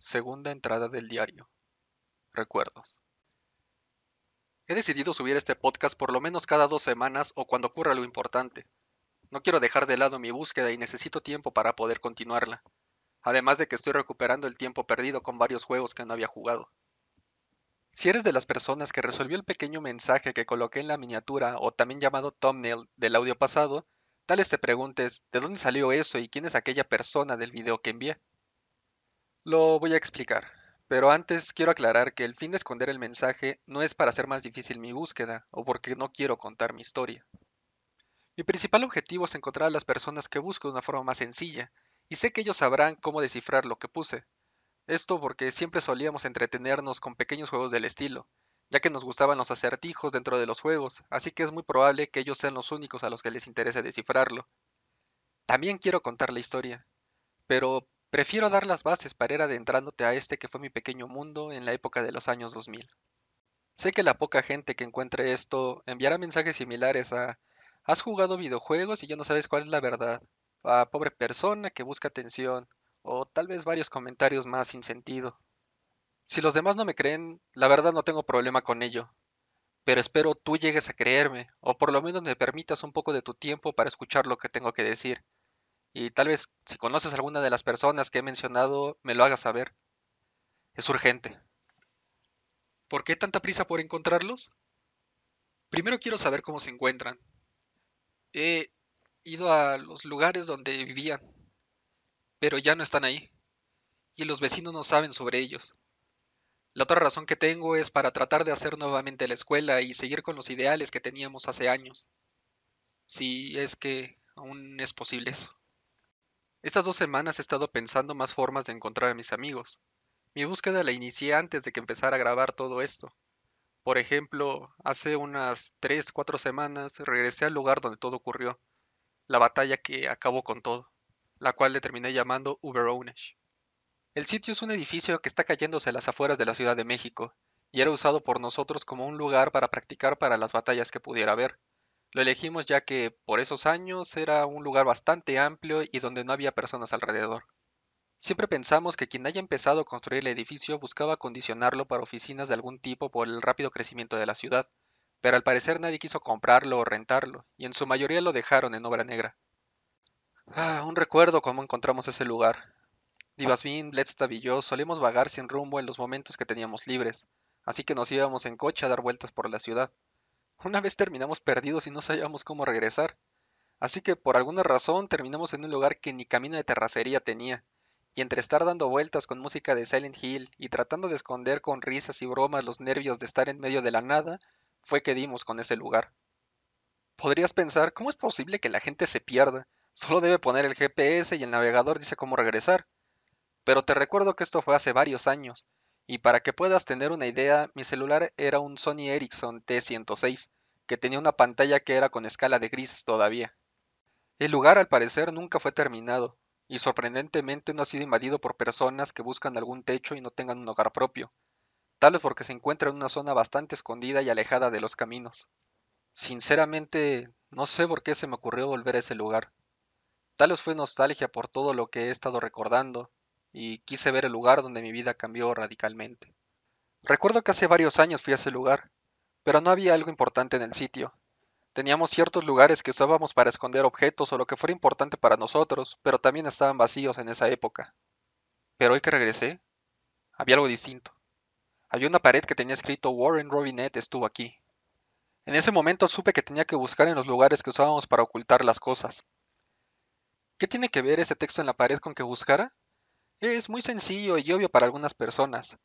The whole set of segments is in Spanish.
Segunda entrada del diario. Recuerdos. He decidido subir este podcast por lo menos cada dos semanas o cuando ocurra lo importante. No quiero dejar de lado mi búsqueda y necesito tiempo para poder continuarla. Además de que estoy recuperando el tiempo perdido con varios juegos que no había jugado. Si eres de las personas que resolvió el pequeño mensaje que coloqué en la miniatura o también llamado thumbnail del audio pasado, tal vez te preguntes de dónde salió eso y quién es aquella persona del video que envié. Lo voy a explicar, pero antes quiero aclarar que el fin de esconder el mensaje no es para hacer más difícil mi búsqueda o porque no quiero contar mi historia. Mi principal objetivo es encontrar a las personas que busco de una forma más sencilla, y sé que ellos sabrán cómo descifrar lo que puse. Esto porque siempre solíamos entretenernos con pequeños juegos del estilo, ya que nos gustaban los acertijos dentro de los juegos, así que es muy probable que ellos sean los únicos a los que les interese descifrarlo. También quiero contar la historia, pero Prefiero dar las bases para ir adentrándote a este que fue mi pequeño mundo en la época de los años 2000. Sé que la poca gente que encuentre esto enviará mensajes similares a ¿Has jugado videojuegos y ya no sabes cuál es la verdad? a pobre persona que busca atención, o tal vez varios comentarios más sin sentido. Si los demás no me creen, la verdad no tengo problema con ello, pero espero tú llegues a creerme, o por lo menos me permitas un poco de tu tiempo para escuchar lo que tengo que decir y tal vez si conoces alguna de las personas que he mencionado, me lo hagas saber. Es urgente. ¿Por qué tanta prisa por encontrarlos? Primero quiero saber cómo se encuentran. He ido a los lugares donde vivían, pero ya no están ahí, y los vecinos no saben sobre ellos. La otra razón que tengo es para tratar de hacer nuevamente la escuela y seguir con los ideales que teníamos hace años. Si es que aún es posible eso. Estas dos semanas he estado pensando más formas de encontrar a mis amigos. Mi búsqueda la inicié antes de que empezara a grabar todo esto. Por ejemplo, hace unas 3, 4 semanas regresé al lugar donde todo ocurrió, la batalla que acabó con todo, la cual le terminé llamando Uberonesh. El sitio es un edificio que está cayéndose a las afueras de la Ciudad de México, y era usado por nosotros como un lugar para practicar para las batallas que pudiera haber. Lo elegimos ya que por esos años era un lugar bastante amplio y donde no había personas alrededor. Siempre pensamos que quien haya empezado a construir el edificio buscaba acondicionarlo para oficinas de algún tipo por el rápido crecimiento de la ciudad, pero al parecer nadie quiso comprarlo o rentarlo, y en su mayoría lo dejaron en obra negra. Ah, un recuerdo cómo encontramos ese lugar. Divasmin, Bledstav y yo solíamos vagar sin rumbo en los momentos que teníamos libres, así que nos íbamos en coche a dar vueltas por la ciudad. Una vez terminamos perdidos y no sabíamos cómo regresar. Así que por alguna razón terminamos en un lugar que ni camino de terracería tenía. Y entre estar dando vueltas con música de Silent Hill y tratando de esconder con risas y bromas los nervios de estar en medio de la nada, fue que dimos con ese lugar. Podrías pensar, ¿cómo es posible que la gente se pierda? Solo debe poner el GPS y el navegador dice cómo regresar. Pero te recuerdo que esto fue hace varios años, y para que puedas tener una idea, mi celular era un Sony Ericsson T106, que tenía una pantalla que era con escala de grises todavía. El lugar al parecer nunca fue terminado, y sorprendentemente no ha sido invadido por personas que buscan algún techo y no tengan un hogar propio, tal vez porque se encuentra en una zona bastante escondida y alejada de los caminos. Sinceramente, no sé por qué se me ocurrió volver a ese lugar. Tal vez fue nostalgia por todo lo que he estado recordando, y quise ver el lugar donde mi vida cambió radicalmente. Recuerdo que hace varios años fui a ese lugar, pero no había algo importante en el sitio. Teníamos ciertos lugares que usábamos para esconder objetos o lo que fuera importante para nosotros, pero también estaban vacíos en esa época. Pero hoy que regresé, había algo distinto. Había una pared que tenía escrito Warren Robinet estuvo aquí. En ese momento supe que tenía que buscar en los lugares que usábamos para ocultar las cosas. ¿Qué tiene que ver ese texto en la pared con que buscara? Es muy sencillo y obvio para algunas personas.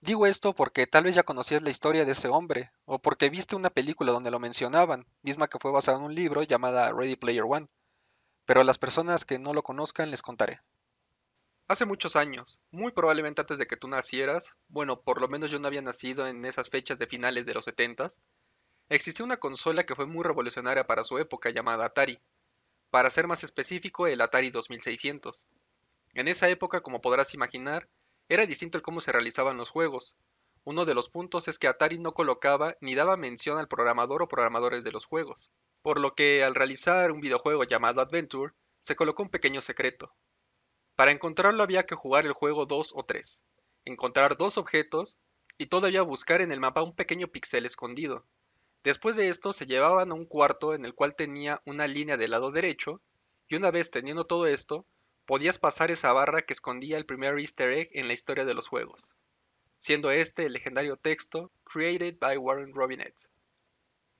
Digo esto porque tal vez ya conocías la historia de ese hombre, o porque viste una película donde lo mencionaban, misma que fue basada en un libro llamada Ready Player One. Pero a las personas que no lo conozcan les contaré. Hace muchos años, muy probablemente antes de que tú nacieras, bueno, por lo menos yo no había nacido en esas fechas de finales de los setentas, existía una consola que fue muy revolucionaria para su época llamada Atari. Para ser más específico, el Atari 2600. En esa época, como podrás imaginar, era distinto el cómo se realizaban los juegos. Uno de los puntos es que Atari no colocaba ni daba mención al programador o programadores de los juegos, por lo que al realizar un videojuego llamado Adventure, se colocó un pequeño secreto. Para encontrarlo había que jugar el juego 2 o 3, encontrar dos objetos y todavía buscar en el mapa un pequeño píxel escondido. Después de esto se llevaban a un cuarto en el cual tenía una línea del lado derecho y una vez teniendo todo esto, podías pasar esa barra que escondía el primer easter egg en la historia de los juegos, siendo este el legendario texto Created by Warren Robinette.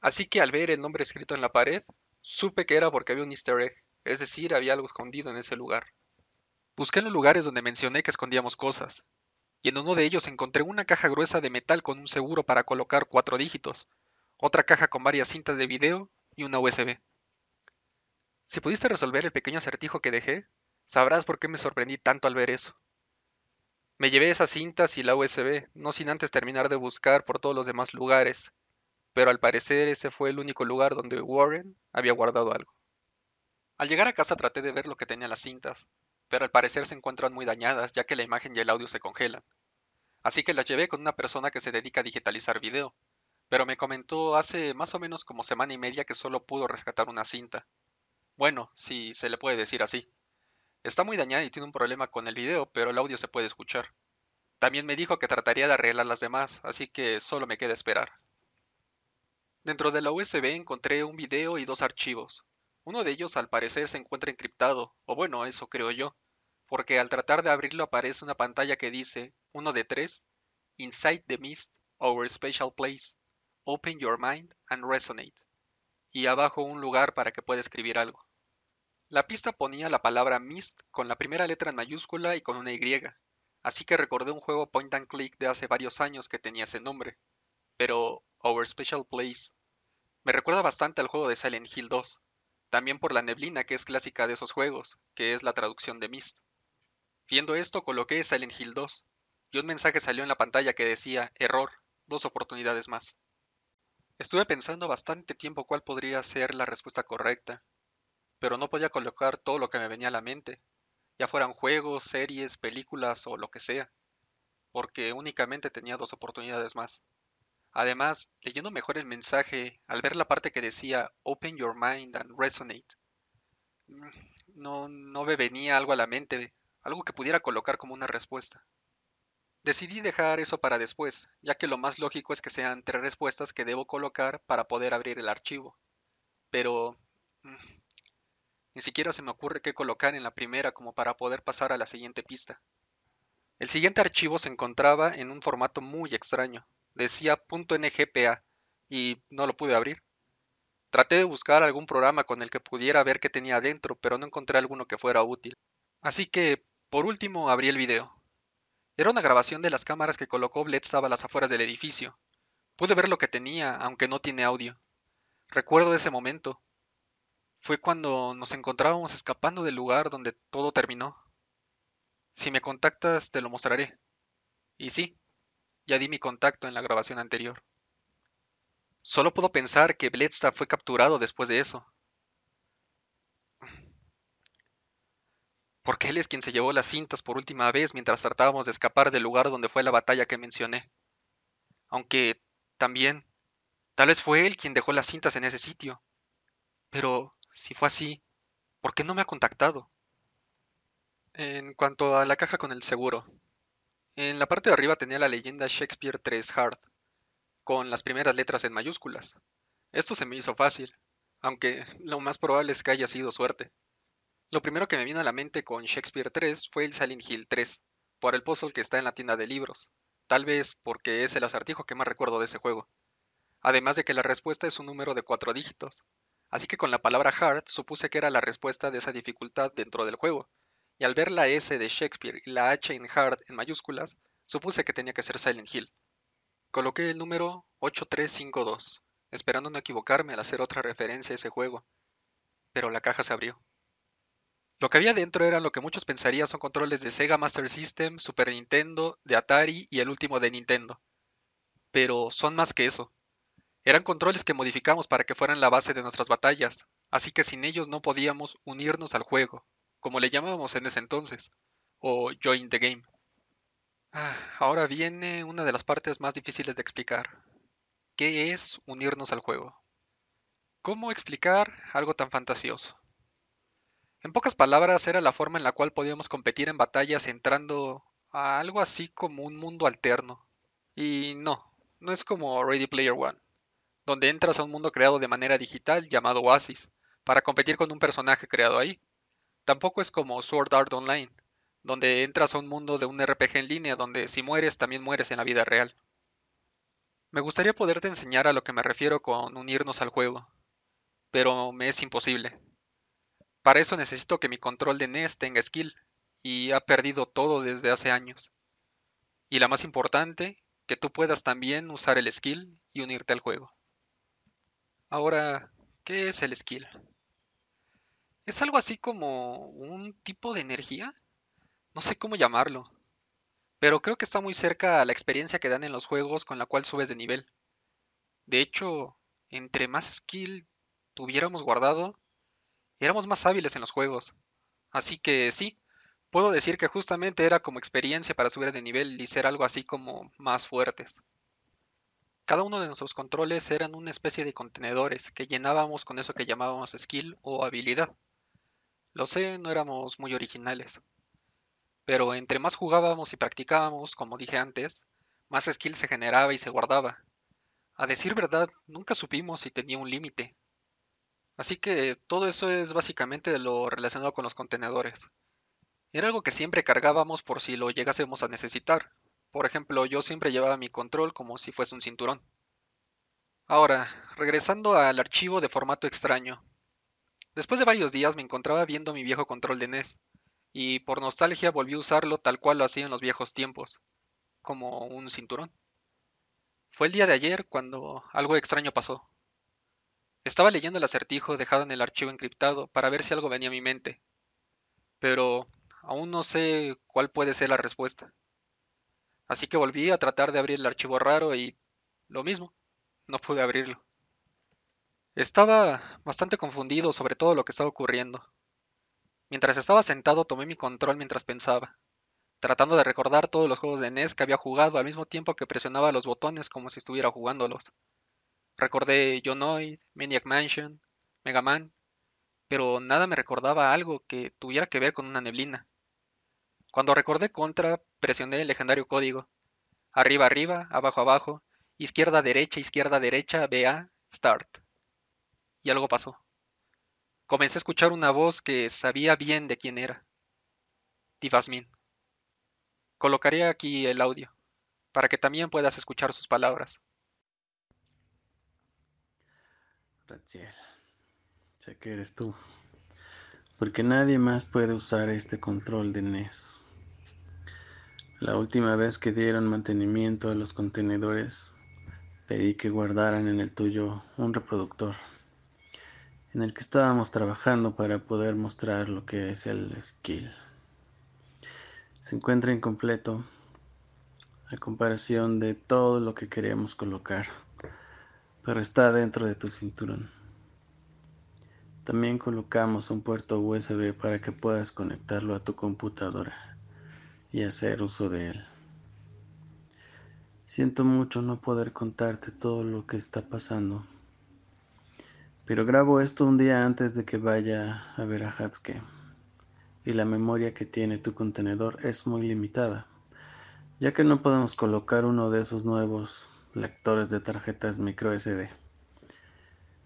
Así que al ver el nombre escrito en la pared, supe que era porque había un easter egg, es decir, había algo escondido en ese lugar. Busqué en los lugares donde mencioné que escondíamos cosas, y en uno de ellos encontré una caja gruesa de metal con un seguro para colocar cuatro dígitos, otra caja con varias cintas de video y una USB. Si pudiste resolver el pequeño acertijo que dejé, sabrás por qué me sorprendí tanto al ver eso. Me llevé esas cintas y la USB, no sin antes terminar de buscar por todos los demás lugares, pero al parecer ese fue el único lugar donde Warren había guardado algo. Al llegar a casa traté de ver lo que tenía las cintas, pero al parecer se encuentran muy dañadas ya que la imagen y el audio se congelan. Así que las llevé con una persona que se dedica a digitalizar video, pero me comentó hace más o menos como semana y media que solo pudo rescatar una cinta. Bueno, si se le puede decir así. Está muy dañada y tiene un problema con el video, pero el audio se puede escuchar. También me dijo que trataría de arreglar las demás, así que solo me queda esperar. Dentro de la USB encontré un video y dos archivos. Uno de ellos al parecer se encuentra encriptado, o bueno, eso creo yo, porque al tratar de abrirlo aparece una pantalla que dice, uno de tres, Inside the Mist, Our Special Place. Open Your Mind and Resonate, y abajo un lugar para que pueda escribir algo. La pista ponía la palabra Mist con la primera letra en mayúscula y con una Y, así que recordé un juego point and click de hace varios años que tenía ese nombre. Pero Our Special Place me recuerda bastante al juego de Silent Hill 2, también por la neblina que es clásica de esos juegos, que es la traducción de Mist. Viendo esto coloqué Silent Hill 2, y un mensaje salió en la pantalla que decía, error, dos oportunidades más. Estuve pensando bastante tiempo cuál podría ser la respuesta correcta, pero no podía colocar todo lo que me venía a la mente, ya fueran juegos, series, películas o lo que sea, porque únicamente tenía dos oportunidades más. Además, leyendo mejor el mensaje, al ver la parte que decía Open your mind and resonate, mm, no, no me venía algo a la mente, algo que pudiera colocar como una respuesta. Decidí dejar eso para después, ya que lo más lógico es que sean tres respuestas que debo colocar para poder abrir el archivo. Pero... Ni siquiera se me ocurre qué colocar en la primera como para poder pasar a la siguiente pista. El siguiente archivo se encontraba en un formato muy extraño. Decía .ngpa y no lo pude abrir. Traté de buscar algún programa con el que pudiera ver qué tenía adentro, pero no encontré alguno que fuera útil. Así que, por último, abrí el video. Era una grabación de las cámaras que colocó Bledstaff a las afueras del edificio. Pude ver lo que tenía, aunque no tiene audio. Recuerdo ese momento. Fue cuando nos encontrábamos escapando del lugar donde todo terminó. Si me contactas te lo mostraré. Y sí, ya di mi contacto en la grabación anterior. Solo puedo pensar que Bledstaff fue capturado después de eso. porque él es quien se llevó las cintas por última vez mientras tratábamos de escapar del lugar donde fue la batalla que mencioné. Aunque también, tal vez fue él quien dejó las cintas en ese sitio. Pero, si fue así, ¿por qué no me ha contactado? En cuanto a la caja con el seguro, en la parte de arriba tenía la leyenda Shakespeare 3 Hard, con las primeras letras en mayúsculas. Esto se me hizo fácil, aunque lo más probable es que haya sido suerte. Lo primero que me vino a la mente con Shakespeare 3 fue el Silent Hill 3, por el puzzle que está en la tienda de libros, tal vez porque es el acertijo que más recuerdo de ese juego. Además de que la respuesta es un número de cuatro dígitos, así que con la palabra hard supuse que era la respuesta de esa dificultad dentro del juego, y al ver la S de Shakespeare y la H en hard en mayúsculas, supuse que tenía que ser Silent Hill. Coloqué el número 8352, esperando no equivocarme al hacer otra referencia a ese juego, pero la caja se abrió. Lo que había dentro era lo que muchos pensarían son controles de Sega Master System, Super Nintendo, de Atari y el último de Nintendo. Pero son más que eso. Eran controles que modificamos para que fueran la base de nuestras batallas, así que sin ellos no podíamos unirnos al juego, como le llamábamos en ese entonces, o join the game. Ah, ahora viene una de las partes más difíciles de explicar. ¿Qué es unirnos al juego? ¿Cómo explicar algo tan fantasioso? En pocas palabras, era la forma en la cual podíamos competir en batallas entrando a algo así como un mundo alterno. Y no, no es como Ready Player One, donde entras a un mundo creado de manera digital llamado Oasis, para competir con un personaje creado ahí. Tampoco es como Sword Art Online, donde entras a un mundo de un RPG en línea donde si mueres también mueres en la vida real. Me gustaría poderte enseñar a lo que me refiero con unirnos al juego, pero me es imposible. Para eso necesito que mi control de NES tenga skill, y ha perdido todo desde hace años. Y la más importante, que tú puedas también usar el skill y unirte al juego. Ahora, ¿qué es el skill? Es algo así como un tipo de energía. No sé cómo llamarlo. Pero creo que está muy cerca a la experiencia que dan en los juegos con la cual subes de nivel. De hecho, entre más skill tuviéramos guardado, éramos más hábiles en los juegos. Así que sí, puedo decir que justamente era como experiencia para subir de nivel y ser algo así como más fuertes. Cada uno de nuestros controles eran una especie de contenedores que llenábamos con eso que llamábamos skill o habilidad. Lo sé, no éramos muy originales. Pero entre más jugábamos y practicábamos, como dije antes, más skill se generaba y se guardaba. A decir verdad, nunca supimos si tenía un límite. Así que todo eso es básicamente lo relacionado con los contenedores. Era algo que siempre cargábamos por si lo llegásemos a necesitar. Por ejemplo, yo siempre llevaba mi control como si fuese un cinturón. Ahora, regresando al archivo de formato extraño. Después de varios días me encontraba viendo mi viejo control de NES, y por nostalgia volví a usarlo tal cual lo hacía en los viejos tiempos, como un cinturón. Fue el día de ayer cuando algo extraño pasó. Estaba leyendo el acertijo dejado en el archivo encriptado para ver si algo venía a mi mente, pero aún no sé cuál puede ser la respuesta. Así que volví a tratar de abrir el archivo raro y lo mismo, no pude abrirlo. Estaba bastante confundido sobre todo lo que estaba ocurriendo. Mientras estaba sentado tomé mi control mientras pensaba, tratando de recordar todos los juegos de NES que había jugado al mismo tiempo que presionaba los botones como si estuviera jugándolos. Recordé Jonoid, Maniac Mansion, Mega Man, pero nada me recordaba algo que tuviera que ver con una neblina. Cuando recordé Contra, presioné el legendario código. Arriba, arriba, abajo, abajo, izquierda, derecha, izquierda, derecha, BA, Start y algo pasó. Comencé a escuchar una voz que sabía bien de quién era. Divasmin. Colocaré aquí el audio, para que también puedas escuchar sus palabras. Raziel, sé que eres tú, porque nadie más puede usar este control de NES. La última vez que dieron mantenimiento a los contenedores, pedí que guardaran en el tuyo un reproductor en el que estábamos trabajando para poder mostrar lo que es el skill. Se encuentra incompleto a comparación de todo lo que queremos colocar, pero está dentro de tu cinturón. También colocamos un puerto USB para que puedas conectarlo a tu computadora y hacer uso de él. Siento mucho no poder contarte todo lo que está pasando pero grabo esto un día antes de que vaya a ver a Hatsuke. Y la memoria que tiene tu contenedor es muy limitada, ya que no podemos colocar uno de esos nuevos lectores de tarjetas micro SD.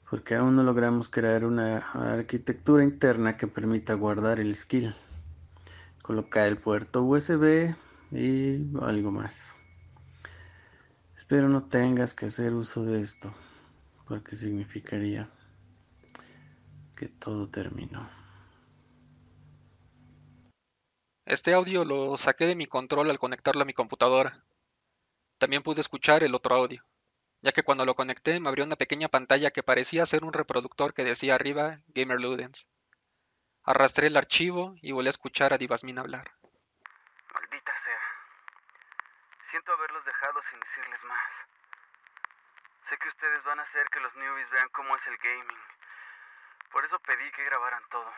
Porque aún no logramos crear una arquitectura interna que permita guardar el skill, colocar el puerto USB y algo más. Espero no tengas que hacer uso de esto, porque significaría que todo terminó. Este audio lo saqué de mi control al conectarlo a mi computadora. También pude escuchar el otro audio, ya que cuando lo conecté me abrió una pequeña pantalla que parecía ser un reproductor que decía arriba Gamer Ludens. Arrastré el archivo y volví a escuchar a Divasmin hablar. Maldita sea. Siento haberlos dejado sin decirles más. Sé que ustedes van a hacer que los newbies vean cómo es el gaming por eso pedí que grabaran todo.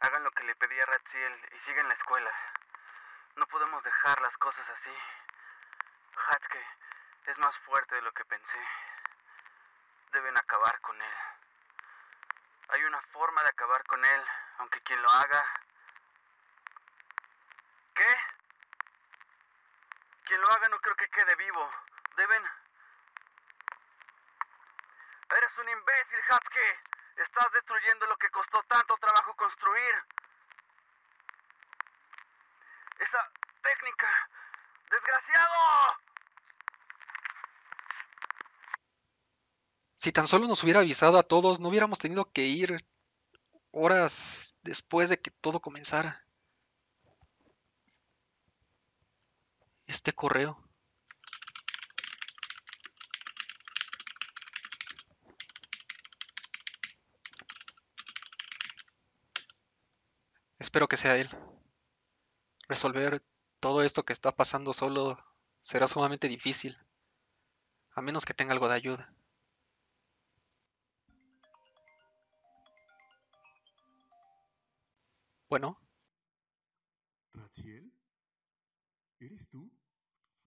Hagan lo que le pedí a Ratziel y sigan la escuela. No podemos dejar las cosas así. Hatsuke es más fuerte de lo que pensé. Deben acabar con él. Hay una forma de acabar con él, aunque quien lo haga... ¿Qué? Quien lo haga no creo que quede vivo. Deben... Eres un imbécil, Hatsuki. Estás destruyendo lo que costó tanto trabajo construir. Esa técnica. ¡Desgraciado! Si tan solo nos hubiera avisado a todos, no hubiéramos tenido que ir horas después de que todo comenzara. Este correo. Espero que sea él. Resolver todo esto que está pasando solo será sumamente difícil, a menos que tenga algo de ayuda. Bueno. ¿Eres tú?